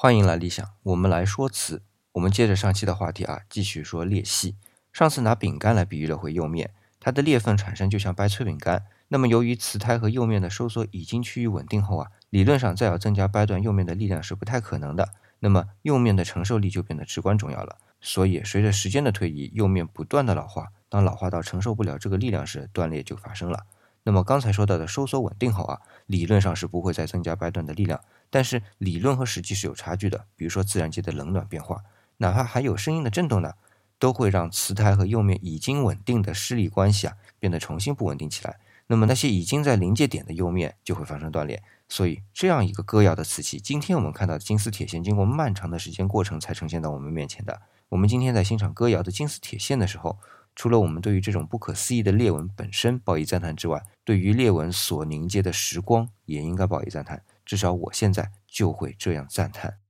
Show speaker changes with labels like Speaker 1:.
Speaker 1: 欢迎来理想，我们来说词。我们接着上期的话题啊，继续说裂隙。上次拿饼干来比喻了回釉面，它的裂缝产生就像掰脆饼干。那么由于瓷胎和釉面的收缩已经趋于稳定后啊，理论上再要增加掰断釉面的力量是不太可能的。那么釉面的承受力就变得至关重要了。所以随着时间的推移，釉面不断的老化，当老化到承受不了这个力量时，断裂就发生了。那么刚才说到的收缩稳定后啊，理论上是不会再增加掰断的力量，但是理论和实际是有差距的。比如说自然界的冷暖变化，哪怕还有声音的震动呢，都会让瓷胎和釉面已经稳定的施力关系啊变得重新不稳定起来。那么那些已经在临界点的釉面就会发生断裂。所以这样一个歌谣的瓷器，今天我们看到的金丝铁线，经过漫长的时间过程才呈现到我们面前的。我们今天在欣赏歌谣的金丝铁线的时候。除了我们对于这种不可思议的裂纹本身报以赞叹之外，对于裂纹所凝结的时光也应该报以赞叹。至少我现在就会这样赞叹。